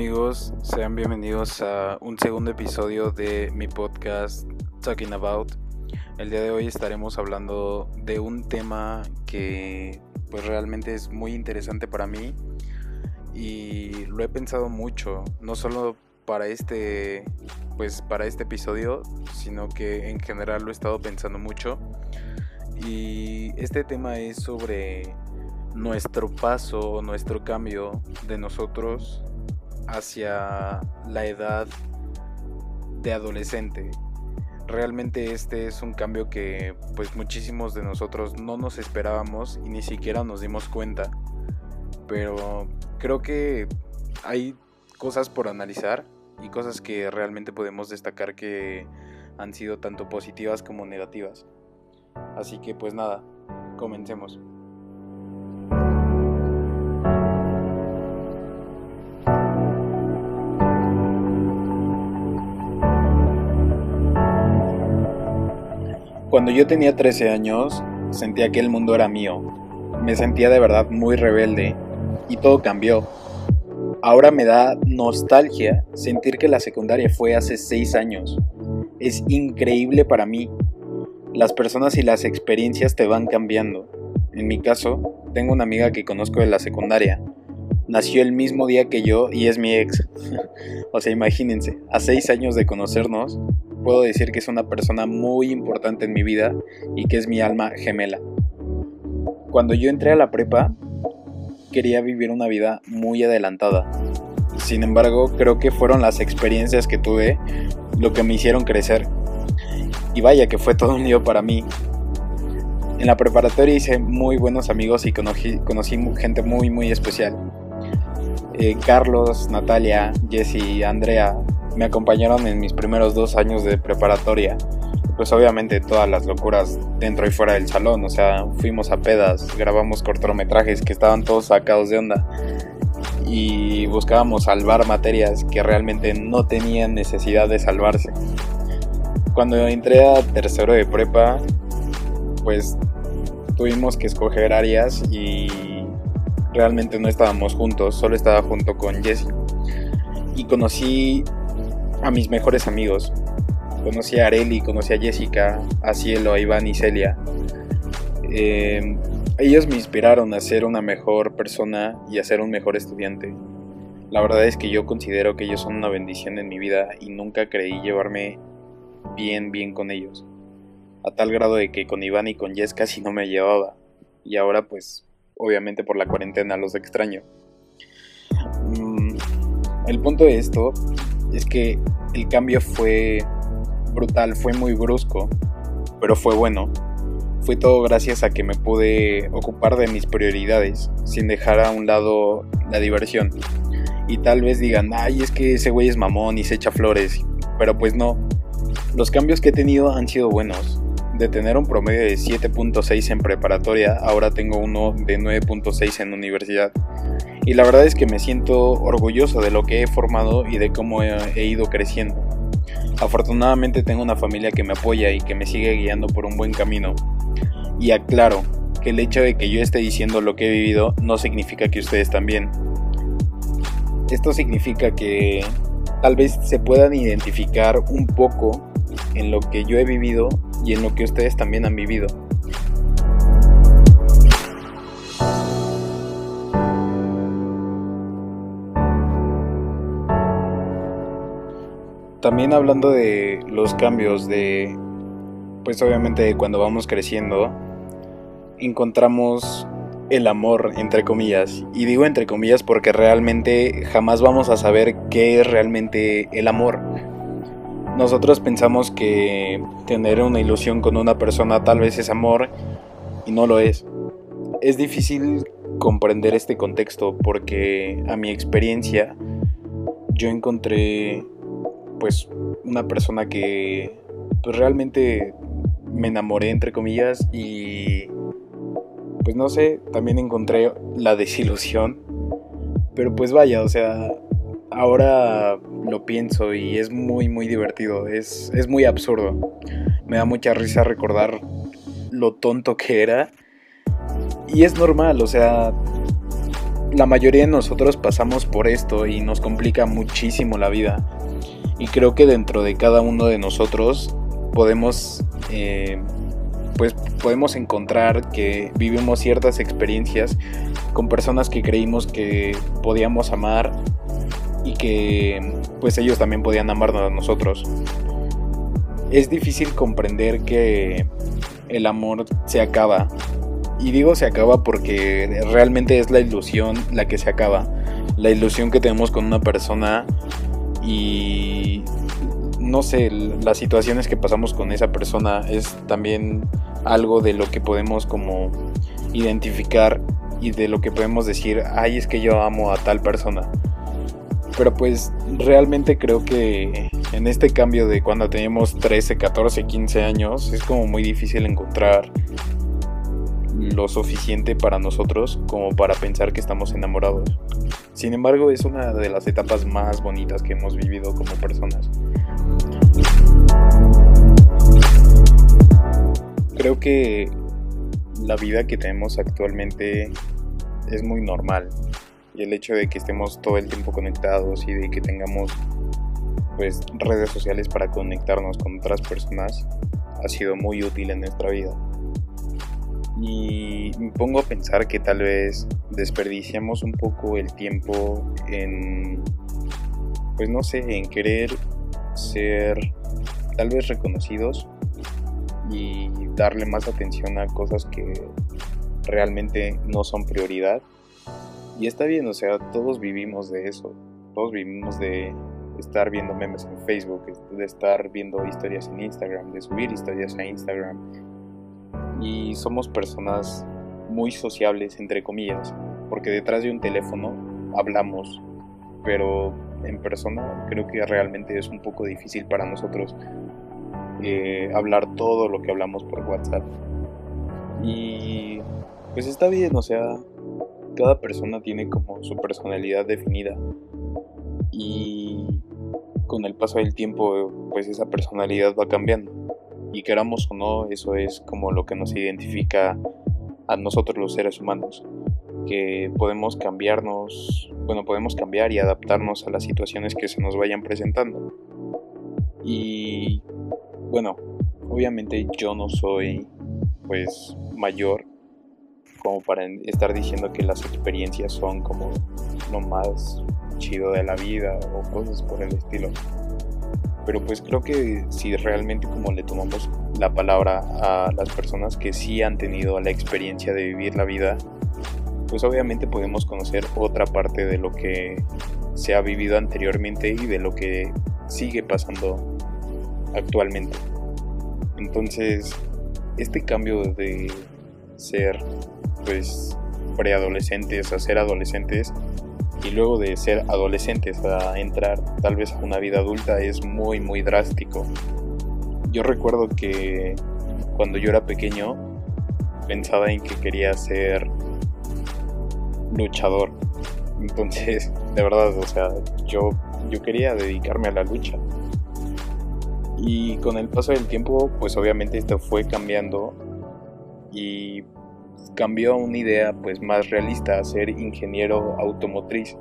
amigos? Sean bienvenidos a un segundo episodio de mi podcast Talking About. El día de hoy estaremos hablando de un tema que pues realmente es muy interesante para mí y lo he pensado mucho, no solo para este pues para este episodio, sino que en general lo he estado pensando mucho. Y este tema es sobre nuestro paso, nuestro cambio de nosotros hacia la edad de adolescente. Realmente este es un cambio que pues muchísimos de nosotros no nos esperábamos y ni siquiera nos dimos cuenta. Pero creo que hay cosas por analizar y cosas que realmente podemos destacar que han sido tanto positivas como negativas. Así que pues nada, comencemos. Cuando yo tenía 13 años, sentía que el mundo era mío. Me sentía de verdad muy rebelde y todo cambió. Ahora me da nostalgia sentir que la secundaria fue hace 6 años. Es increíble para mí. Las personas y las experiencias te van cambiando. En mi caso, tengo una amiga que conozco de la secundaria. Nació el mismo día que yo y es mi ex. o sea, imagínense, a 6 años de conocernos, puedo decir que es una persona muy importante en mi vida y que es mi alma gemela. Cuando yo entré a la prepa, quería vivir una vida muy adelantada. Sin embargo, creo que fueron las experiencias que tuve lo que me hicieron crecer. Y vaya que fue todo un lío para mí. En la preparatoria hice muy buenos amigos y conocí, gente muy muy especial. Eh, Carlos, Natalia, Jesse, Andrea me acompañaron en mis primeros dos años de preparatoria. Pues obviamente todas las locuras dentro y fuera del salón, o sea, fuimos a pedas, grabamos cortometrajes que estaban todos sacados de onda y buscábamos salvar materias que realmente no tenían necesidad de salvarse. Cuando entré a tercero de prepa, pues tuvimos que escoger áreas y realmente no estábamos juntos, solo estaba junto con Jesse. Y conocí a mis mejores amigos. Conocí a Areli, conocí a Jessica, a Cielo, a Iván y Celia. Em, ellos me inspiraron a ser una mejor persona y a ser un mejor estudiante. La verdad es que yo considero que ellos son una bendición en mi vida y nunca creí llevarme bien, bien con ellos. A tal grado de que con Iván y con Jess casi no me llevaba. Y ahora pues, obviamente por la cuarentena los extraño. Mm, el punto de esto es que el cambio fue brutal, fue muy brusco, pero fue bueno. Fue todo gracias a que me pude ocupar de mis prioridades, sin dejar a un lado la diversión. Y tal vez digan, ay, es que ese güey es mamón y se echa flores. Pero pues no. Los cambios que he tenido han sido buenos. De tener un promedio de 7.6 en preparatoria, ahora tengo uno de 9.6 en universidad y la verdad es que me siento orgulloso de lo que he formado y de cómo he, ido creciendo. Afortunadamente tengo una familia que me apoya y que me sigue guiando por un buen camino. Y aclaro que el hecho de que yo esté diciendo lo que he vivido no significa que ustedes también. Esto significa que tal vez se puedan identificar un poco en lo que yo he vivido y en lo que ustedes también han vivido. También hablando de los cambios de, pues obviamente cuando vamos creciendo, encontramos el amor, entre comillas. Y digo entre comillas porque realmente jamás vamos a saber qué es realmente el amor. Nosotros pensamos que tener una ilusión con una persona tal vez es amor y no lo es. Es difícil comprender este contexto porque a mi experiencia yo encontré pues una persona que pues realmente me enamoré entre comillas y pues no sé, también encontré la desilusión, pero pues vaya, o sea, ahora lo pienso y es muy muy divertido, es, es muy absurdo, me da mucha risa recordar lo tonto que era y es normal, o sea, la mayoría de nosotros pasamos por esto y nos complica muchísimo la vida. Y creo que dentro de cada uno de nosotros podemos, eh, pues podemos encontrar que vivimos ciertas experiencias con personas que creímos que podíamos amar y que pues ellos también podían amarnos a nosotros. Es difícil comprender que el amor se acaba. Y digo se acaba porque realmente es la ilusión la que se acaba. La ilusión que tenemos con una persona y no sé, las situaciones que pasamos con esa persona es también algo de lo que podemos como identificar y de lo que podemos decir, ay, es que yo amo a tal persona. Pero pues realmente creo que en este cambio de cuando tenemos 13, 14, 15 años es como muy difícil encontrar lo suficiente para nosotros como para pensar que estamos enamorados. Sin embargo, es una de las etapas más bonitas que hemos vivido como personas. Creo que la vida que tenemos actualmente es muy normal el hecho de que estemos todo el tiempo conectados y de que tengamos pues redes sociales para conectarnos con otras personas ha sido muy útil en nuestra vida. Y me pongo a pensar que tal vez desperdiciamos un poco el tiempo en pues no sé, en querer ser tal vez reconocidos y darle más atención a cosas que realmente no son prioridad y está bien, o sea, todos vivimos de eso. Todos vivimos de estar viendo memes en Facebook, de estar viendo historias en Instagram, de subir historias a Instagram. Y somos personas muy sociables, entre comillas, porque detrás de un teléfono hablamos, pero en persona creo que realmente es un poco difícil para nosotros eh, hablar todo lo que hablamos por WhatsApp. Y pues está bien, o sea, cada persona tiene como su personalidad definida. Y con el paso del tiempo pues esa personalidad va cambiando. Y queramos o no eso es como lo que nos identifica a nosotros los seres humanos que podemos cambiarnos bueno podemos cambiar y adaptarnos a las situaciones que se nos vayan presentando. Y bueno obviamente yo no soy pues mayor como para estar diciendo que las experiencias son como lo más chido de la vida o cosas por el estilo. Pero pues creo que si realmente como le tomamos la palabra a las personas que sí han tenido la experiencia de vivir la vida, pues obviamente podemos conocer otra parte de lo que se ha vivido anteriormente y de lo que sigue pasando actualmente. Entonces, este cambio de ser pues preadolescentes a ser adolescentes y luego de ser adolescentes a entrar tal vez a una vida adulta es muy muy drástico. Yo recuerdo que cuando yo era pequeño pensaba en que quería ser luchador. Entonces, de verdad, o sea, yo, yo quería dedicarme a la lucha. Y con el paso del tiempo, pues obviamente esto fue cambiando y cambió a una idea pues más realista, a ser ingeniero automotriz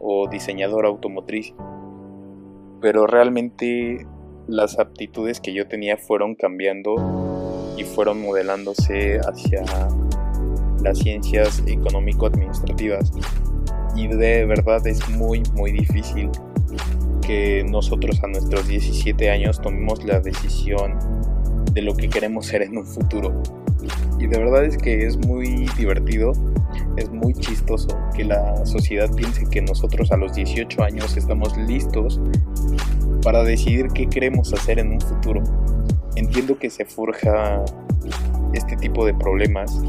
o diseñador automotriz. Pero realmente las aptitudes que yo tenía fueron cambiando y fueron modelándose hacia las ciencias económico-administrativas. Y de verdad es muy, muy difícil que nosotros a nuestros 17 años tomemos la decisión de lo que queremos ser en un futuro. Y de verdad es que es muy divertido, es muy chistoso que la sociedad piense que nosotros a los 18 años estamos listos para decidir qué queremos hacer en un futuro. Entiendo que se forja este tipo de problemas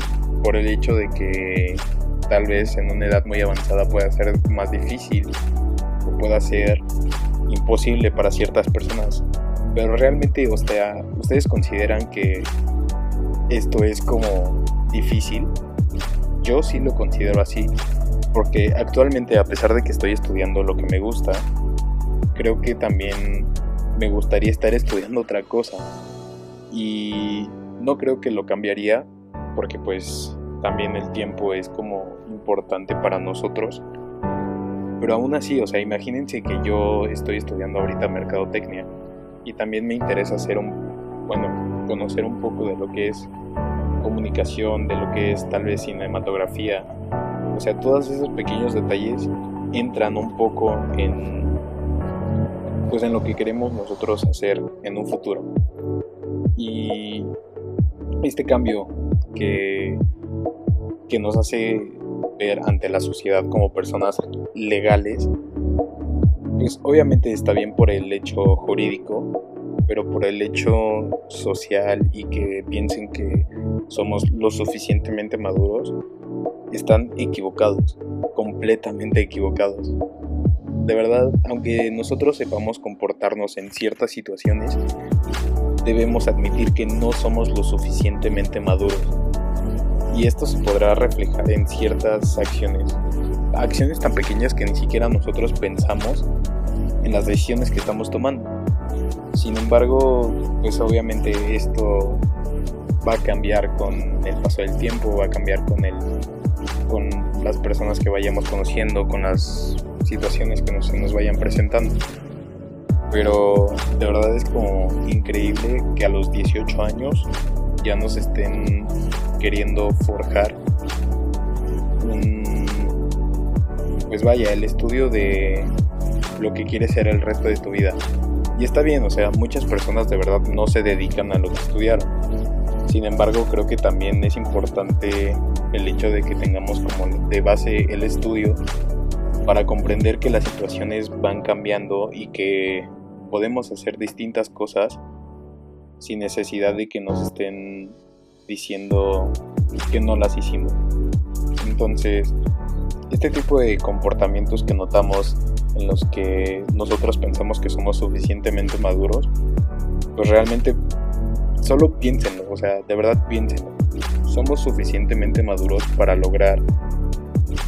por el hecho de que tal vez en una edad muy avanzada pueda ser más difícil o pueda ser imposible para ciertas personas. Pero realmente, o sea, ustedes consideran que esto es como difícil. Yo sí lo considero así, porque actualmente a pesar de que estoy estudiando lo que me gusta, creo que también me gustaría estar estudiando otra cosa. Y no creo que lo cambiaría, porque pues también el tiempo es como importante para nosotros. Pero aún así, o sea, imagínense que yo estoy estudiando ahorita mercadotecnia y también me interesa hacer un, bueno, conocer un poco de lo que es comunicación, de lo que es tal vez cinematografía. O sea, todos esos pequeños detalles entran un poco en pues en lo que queremos nosotros hacer en un futuro. Y este cambio que, que nos hace ver ante la sociedad como personas legales, pues obviamente está bien por el hecho jurídico, pero por el hecho social y que piensen que somos lo suficientemente maduros, están equivocados, completamente equivocados. De verdad, aunque nosotros sepamos comportarnos en ciertas situaciones, debemos admitir que no somos lo suficientemente maduros. Y esto se podrá reflejar en ciertas acciones. Acciones tan pequeñas que ni siquiera nosotros pensamos en las decisiones que estamos tomando. Sin embargo, pues obviamente esto va a cambiar con el paso del tiempo, va a cambiar con el con las personas que vayamos conociendo, con las situaciones que nos, nos vayan presentando. Pero de verdad es como increíble que a los 18 años ya nos estén queriendo forjar un, pues vaya, el estudio de lo que quieres ser el resto de tu vida. Y está bien, o sea, muchas personas de verdad no se dedican a lo que estudiaron. Sin embargo, creo que también es importante el hecho de que tengamos como de base el estudio para comprender que las situaciones van cambiando y que podemos hacer distintas cosas sin necesidad de que nos estén diciendo que no las hicimos. Entonces, este tipo de comportamientos que notamos en los que nosotros pensamos que somos suficientemente maduros, pues realmente solo piénsenlo, o sea, de verdad piénsenlo. Somos suficientemente maduros para lograr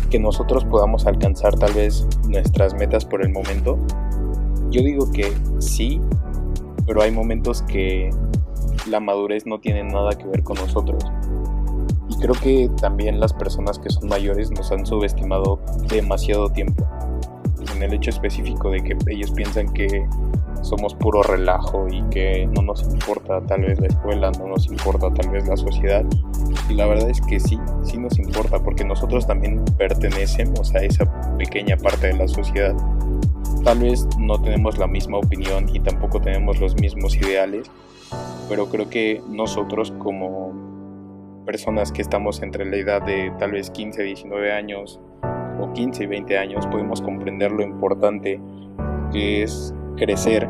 que nosotros podamos alcanzar tal vez nuestras metas por el momento. Yo digo que sí, pero hay momentos que la madurez no tiene nada que ver con nosotros. Creo que también las personas que son mayores nos han subestimado demasiado tiempo. En el hecho específico de que ellos piensan que somos puro relajo y que no nos importa tal vez la escuela, no nos importa tal vez la sociedad. Y la verdad es que sí, sí nos importa porque nosotros también pertenecemos a esa pequeña parte de la sociedad. Tal vez no tenemos la misma opinión y tampoco tenemos los mismos ideales, pero creo que nosotros como personas que estamos entre la edad de tal vez 15, 19 años o 15 y 20 años podemos comprender lo importante que es crecer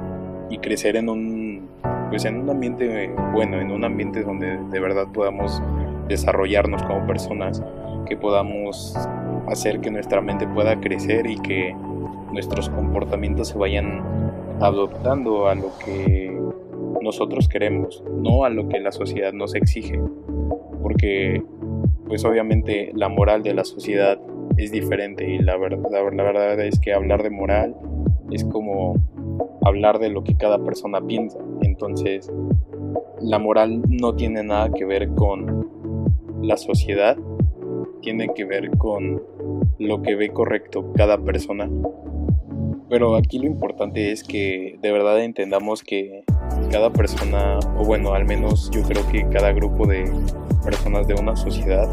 y crecer en un pues en un ambiente bueno, en un ambiente donde de verdad podamos desarrollarnos como personas, que podamos hacer que nuestra mente pueda crecer y que nuestros comportamientos se vayan adoptando a lo que nosotros queremos, no a lo que la sociedad nos exige, porque pues obviamente la moral de la sociedad es diferente y la verdad, la verdad es que hablar de moral es como hablar de lo que cada persona piensa. Entonces, la moral no tiene nada que ver con la sociedad, tiene que ver con lo que ve correcto cada persona. Pero aquí lo importante es que de verdad entendamos que cada persona, o bueno, al menos yo creo que cada grupo de personas de una sociedad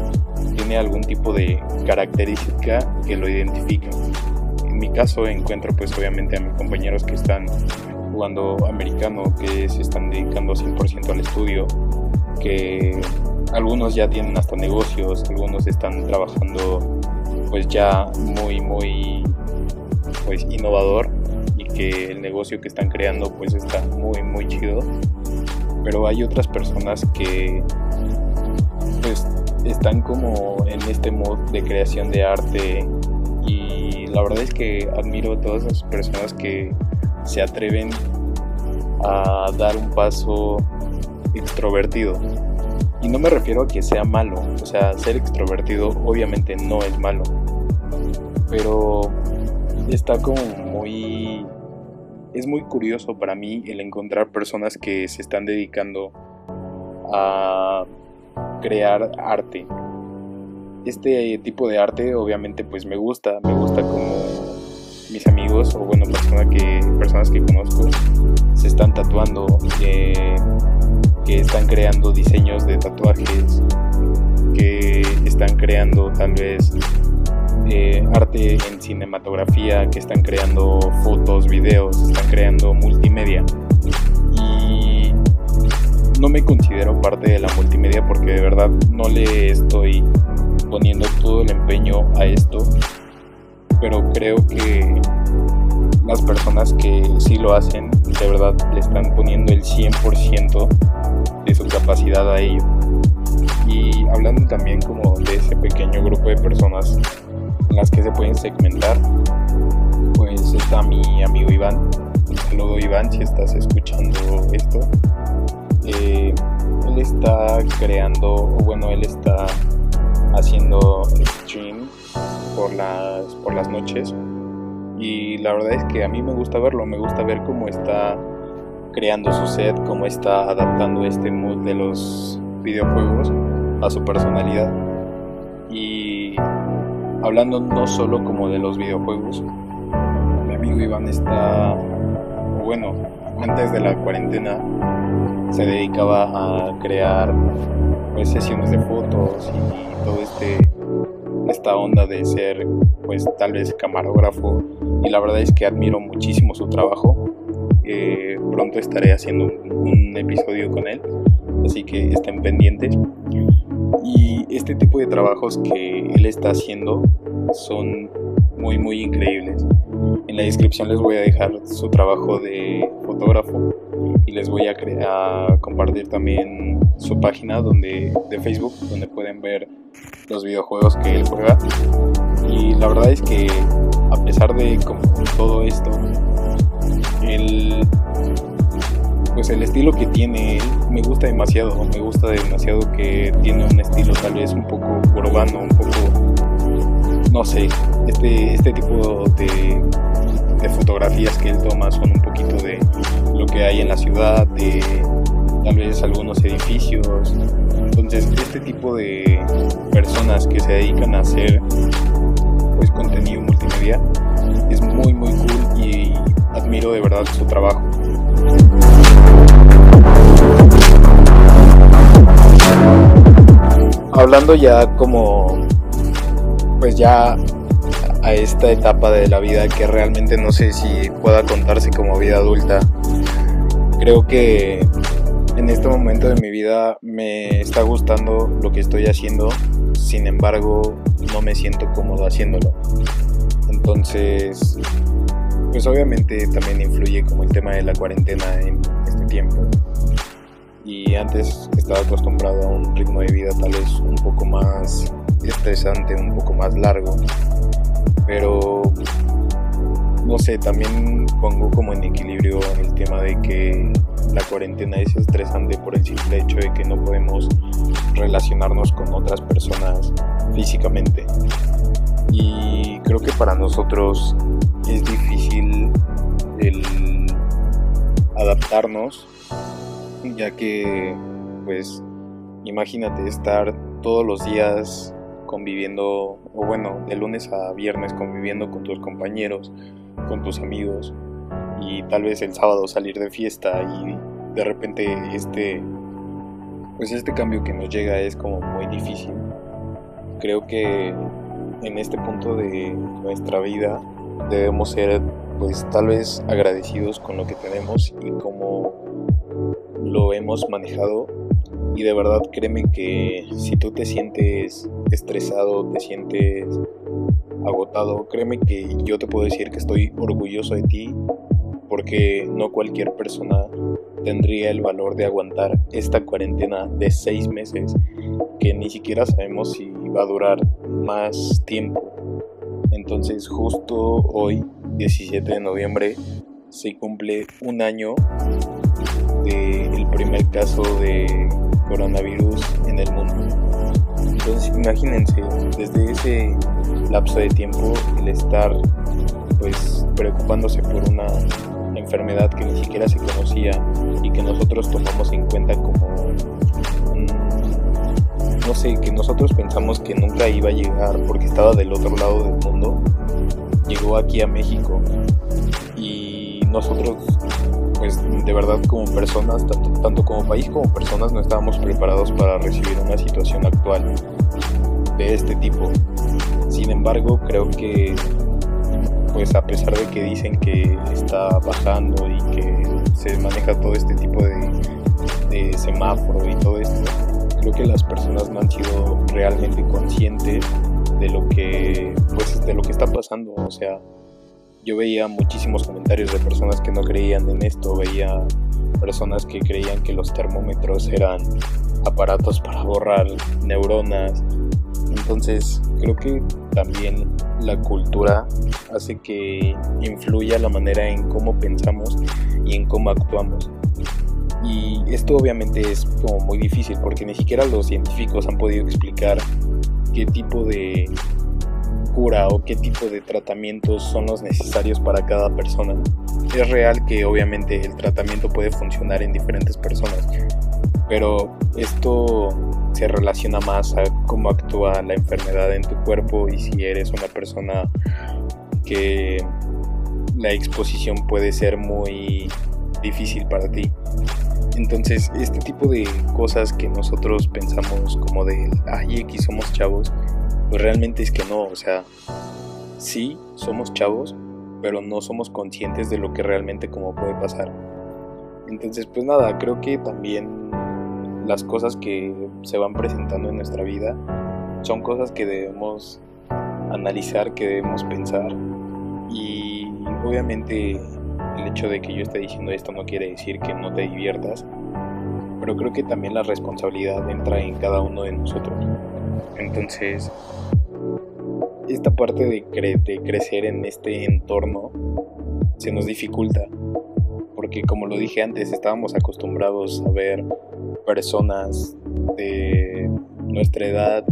tiene algún tipo de característica que lo identifica. En mi caso encuentro pues obviamente a mis compañeros que están jugando americano, que se están dedicando 100% al estudio, que algunos ya tienen hasta negocios, algunos están trabajando pues ya muy muy pues innovador que el negocio que están creando pues está muy muy chido. Pero hay otras personas que pues están como en este modo de creación de arte. La verdad es que admiro a todas esas personas que se atreven a dar un paso extrovertido. Y no me refiero a que sea malo, o sea, ser extrovertido obviamente no es malo, pero está como muy... Es muy curioso para mí el encontrar personas que se están dedicando a crear arte. este tipo de arte obviamente pues me gusta, me gusta como mis amigos o bueno, personas que, personas que conozco se están tatuando, que, que están creando diseños de tatuajes, que están creando tal vez eh, arte en cinematografía, que están creando fotos, videos, están creando multimedia. Y no me considero parte de la multimedia porque de verdad no le estoy poniendo todo el empeño a esto. Pero creo que las personas que sí lo hacen, de verdad le están poniendo el 100% de su capacidad a ello. Y hablando también como de ese pequeño grupo de personas las que se pueden segmentar, pues está mi amigo Iván. Saludo Iván si estás escuchando esto. Eh, él está creando, o bueno, él está haciendo stream por las, por las noches. Y la verdad es que a mí me gusta verlo, me gusta ver cómo está creando su set, cómo está adaptando este mood de los videojuegos a su personalidad. Y hablando no solo como de los videojuegos. Mi amigo Iván está, bueno, antes de la cuarentena se dedicaba a crear pues, sesiones de fotos y todo este esta onda de ser pues tal vez camarógrafo. Y la verdad es que admiro muchísimo su trabajo. Eh, pronto estaré haciendo un episodio con él. Así que estén pendientes y este tipo de trabajos que él está haciendo son muy muy increíbles. En la descripción les voy a dejar su trabajo de fotógrafo y les voy a, compartir también su página donde, de Facebook donde pueden ver los videojuegos que él juega. Y la verdad es que a pesar de todo esto, él pues el estilo que tiene él me gusta demasiado, me gusta demasiado que tiene un estilo tal vez un poco urbano, un poco, no sé, este, este tipo de, fotografías que él toma son un poquito de lo que hay en la ciudad, de tal vez algunos edificios. Entonces, este tipo de personas que se dedican a hacer pues contenido multimedia es muy muy cool y admiro de verdad su trabajo. Hablando ya como, pues ya a esta etapa de la vida que realmente no sé si pueda contarse como vida adulta, creo que en este momento de mi vida me está gustando lo que estoy haciendo, sin embargo no me siento cómodo haciéndolo. Entonces, pues obviamente también influye como el tema de la cuarentena en este tiempo. Y antes estaba acostumbrado a un ritmo de vida tal vez poco más estresante, un poco más largo. Pero no sé, también pongo como en equilibrio el tema de que la cuarentena es estresante por el simple hecho de que no podemos relacionarnos con otras personas físicamente. Y creo que para nosotros es difícil el adaptarnos, ya que, pues, imagínate estar todos los días conviviendo, o bueno, de lunes a viernes conviviendo con tus compañeros, con tus amigos, y tal vez el sábado salir de fiesta y de repente este, pues este cambio que nos llega es como muy difícil. Creo que en este punto de nuestra vida debemos ser pues tal vez agradecidos con lo que tenemos y cómo lo hemos manejado y de verdad créeme que si tú te sientes estresado, te sientes agotado, créeme que yo te puedo decir que estoy orgulloso de ti porque no cualquier persona tendría el valor de aguantar esta cuarentena de seis meses que ni siquiera sabemos si va a durar más tiempo. Entonces justo hoy, 17 de noviembre, se cumple un año del primer caso de coronavirus en el mundo. Entonces imagínense, desde ese lapso de tiempo, el estar pues preocupándose por una enfermedad que ni siquiera se conocía y que nosotros tomamos en cuenta como no sé, que nosotros pensamos que nunca iba a llegar porque estaba del otro lado del mundo, llegó aquí a México y nosotros pues de verdad como personas, tanto, tanto como país como personas no estábamos preparados para recibir una situación actual de este tipo. Sin embargo, creo que pues a pesar de que dicen que está bajando y que se maneja todo este tipo de, de semáforo y todo esto, creo que las personas no han sido realmente conscientes de lo que pues de lo que está pasando, o sea, yo veía muchísimos comentarios de personas que no creían en esto, veía personas que creían que los termómetros eran aparatos para borrar neuronas. Entonces, creo que también la cultura hace que influya la manera en cómo pensamos y en cómo actuamos. Y esto obviamente es como muy difícil porque ni siquiera los científicos han podido explicar qué tipo de cura o qué tipo de tratamientos son los necesarios para cada persona. Es real que obviamente el tratamiento puede funcionar en diferentes personas, pero esto se relaciona más a cómo actúa la enfermedad en tu cuerpo y si eres una persona que la exposición puede ser muy difícil para ti. Entonces, este tipo de cosas que nosotros pensamos como de, ay, X somos chavos, pues realmente es que no, o sea, sí, somos chavos, pero no somos conscientes de lo que realmente como puede pasar. Entonces, pues nada, creo que también las cosas que se van presentando en nuestra vida son cosas que debemos analizar, que debemos pensar y obviamente el hecho de que yo esté diciendo esto no quiere decir que no te diviertas, pero creo que también la responsabilidad entra en cada uno de nosotros. Entonces, esta parte de, de crecer en este entorno se nos dificulta, porque como lo dije antes, estábamos acostumbrados a ver personas de nuestra edad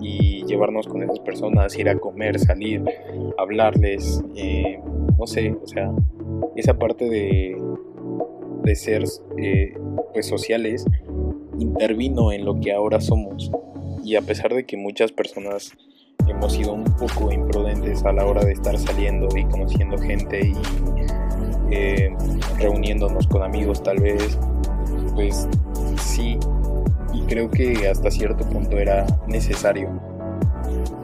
y llevarnos con esas personas, ir a comer, salir, hablarles, eh, no sé, o sea, esa parte de, de ser eh, pues sociales intervino en lo que ahora somos y a pesar de que muchas personas hemos sido un poco imprudentes a la hora de estar saliendo y conociendo gente y eh, reuniéndonos con amigos tal vez, pues sí, y creo que hasta cierto punto era necesario.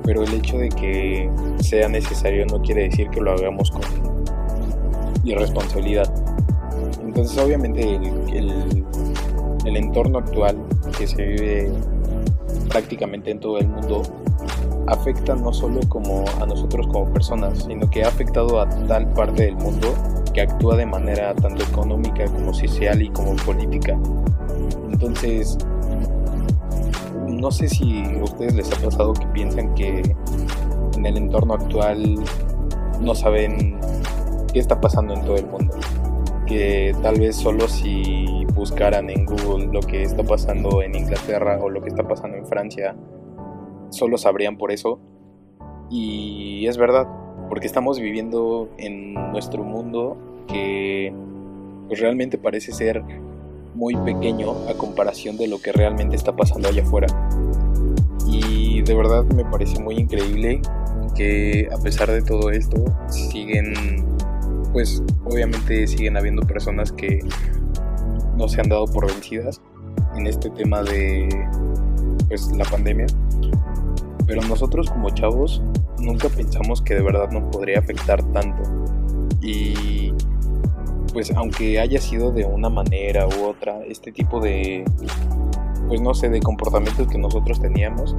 Pero el hecho de que sea necesario no quiere decir que lo hagamos con irresponsabilidad. Entonces obviamente el, el entorno actual que se vive prácticamente en todo el mundo afecta no solo como a nosotros como personas, sino que ha afectado a tal parte del mundo que actúa de manera tanto económica como social y como política. Entonces, no sé si a ustedes les ha pasado que piensan que en el entorno actual no saben qué está pasando en todo el mundo. Que tal vez solo si buscaran en Google lo que está pasando en Inglaterra o lo que está pasando en Francia, solo sabrían por eso. Y es verdad, porque estamos viviendo en nuestro mundo que pues, realmente parece ser muy pequeño a comparación de lo que realmente está pasando allá afuera. Y de verdad me parece muy increíble que a pesar de todo esto siguen, pues obviamente siguen habiendo personas que no se han dado por vencidas en este tema de pues la pandemia. Pero nosotros como chavos nunca pensamos que de verdad nos podría afectar tanto. Y pues aunque haya sido de una manera u otra, este tipo de, pues no sé, de comportamientos que nosotros teníamos,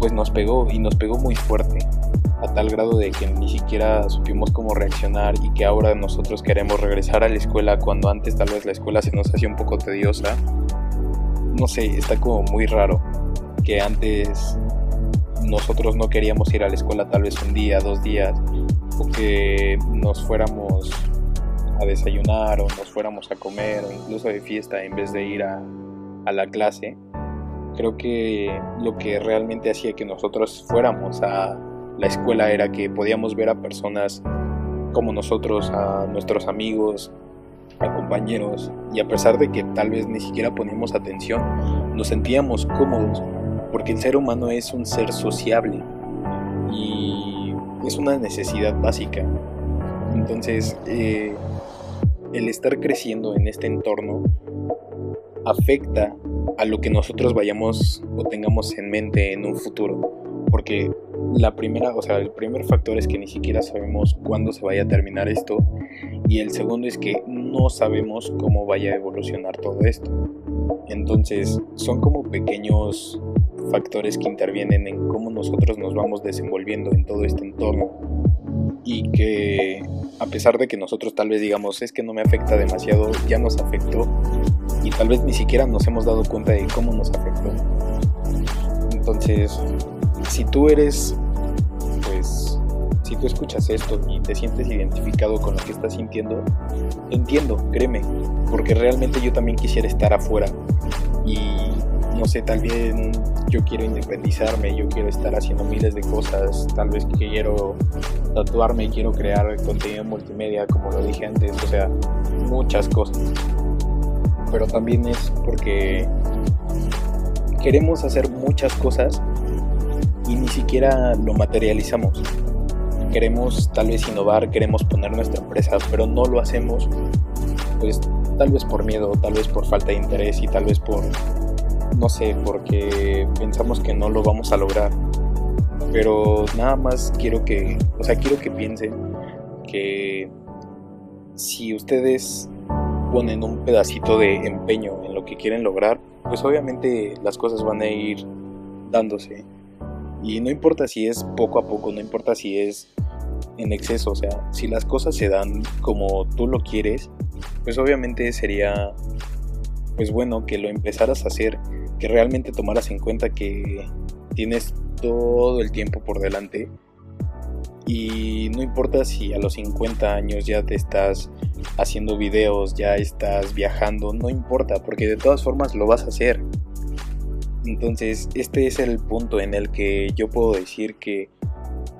pues nos pegó y nos pegó muy fuerte, a tal grado de que ni siquiera supimos cómo reaccionar y que ahora nosotros queremos regresar a la escuela cuando antes tal vez la escuela se nos hacía un poco tediosa. No sé, está como muy raro que antes nosotros no queríamos ir a la escuela tal vez un día, dos días, o que nos fuéramos a desayunar o nos fuéramos a comer o incluso de fiesta en vez de ir a, a la clase. Creo que lo que realmente hacía que nosotros fuéramos a la escuela era que podíamos ver a personas como nosotros, a nuestros amigos, a compañeros, y a pesar de que tal vez ni siquiera poníamos atención, nos sentíamos cómodos porque el ser humano es un ser sociable y es una necesidad básica. Entonces, eh, el estar creciendo en este entorno afecta a lo que nosotros vayamos o tengamos en mente en un futuro. Porque la primera, o sea, el primer factor es que ni siquiera sabemos cuándo se vaya a terminar esto. Y el segundo es que no sabemos cómo vaya a evolucionar todo esto. Entonces, son como pequeños factores que intervienen en cómo nosotros nos vamos desenvolviendo en todo este entorno. Y que a pesar de que nosotros tal vez digamos es que no me afecta demasiado, ya nos afectó y tal vez ni siquiera nos hemos dado cuenta de cómo nos afectó. Entonces, si tú eres, pues, si tú escuchas esto y te sientes identificado con lo que estás sintiendo, entiendo, créeme, porque realmente yo también quisiera estar afuera y no sé, tal vez yo quiero independizarme, yo quiero estar haciendo miles de cosas, tal vez quiero tatuarme, quiero crear contenido multimedia, como lo dije antes, o sea, muchas cosas. Pero también es porque queremos hacer muchas cosas y ni siquiera lo materializamos. Queremos tal vez innovar, queremos poner nuestra empresa, pero no lo hacemos, pues tal vez por miedo, tal vez por falta de interés y tal vez por, no sé, porque pensamos que no lo vamos a lograr. Pero nada más quiero que, o sea, quiero que piensen que si ustedes ponen un pedacito de empeño en lo que quieren lograr, pues obviamente las cosas van a ir dándose. Y no importa si es poco a poco, no importa si es en exceso, o sea, si las cosas se dan como tú lo quieres, pues obviamente sería pues bueno que lo empezaras a hacer, que realmente tomaras en cuenta que tienes todo el tiempo por delante y no importa si a los 50 años ya te estás haciendo videos, ya estás viajando, no importa, porque de todas formas lo vas a hacer. Entonces, este es el punto en el que yo puedo decir que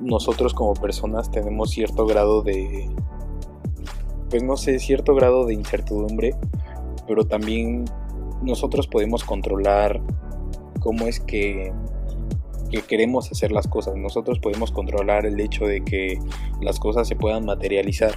nosotros como personas tenemos cierto grado de, pues no sé, cierto grado de incertidumbre, pero también nosotros podemos controlar cómo es que, que queremos hacer las cosas. Nosotros podemos controlar el hecho de que las cosas se puedan materializar.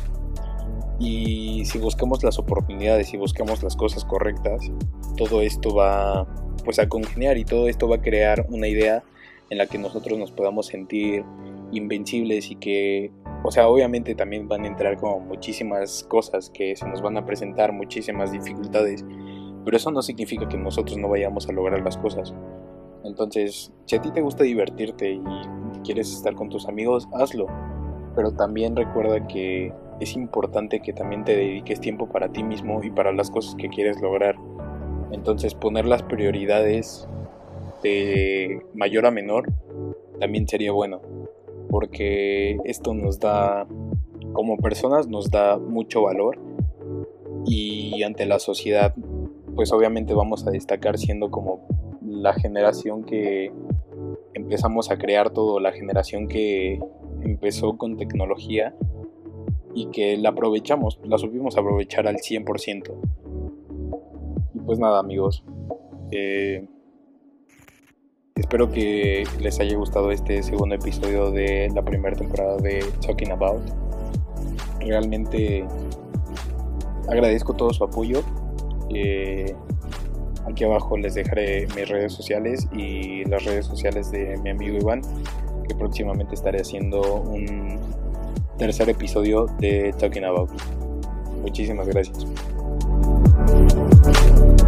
Y si buscamos las oportunidades y buscamos las cosas correctas, todo esto va pues a congeniar y todo esto va a crear una idea en la que nosotros nos podamos sentir invencibles y que, o sea, obviamente también van a entrar como muchísimas cosas que se nos van a presentar, muchísimas dificultades, pero eso no significa que nosotros no vayamos a lograr las cosas. Entonces, si a ti te gusta divertirte y quieres estar con tus amigos, hazlo, pero también recuerda que es importante que también te dediques tiempo para ti mismo y para las cosas que quieres lograr. Entonces poner las prioridades de mayor a menor también sería bueno, porque esto nos da, como personas, nos da mucho valor y ante la sociedad, pues obviamente vamos a destacar siendo como la generación que empezamos a crear todo, la generación que empezó con tecnología y que la aprovechamos, la supimos aprovechar al 100% pues nada amigos, eh, espero que les haya gustado este segundo episodio de la primera temporada de Talking About. Realmente agradezco todo su apoyo. Eh, aquí abajo les dejaré mis redes sociales y las redes sociales de mi amigo Iván, que próximamente estaré haciendo un tercer episodio de Talking About. Muchísimas gracias. Thank you.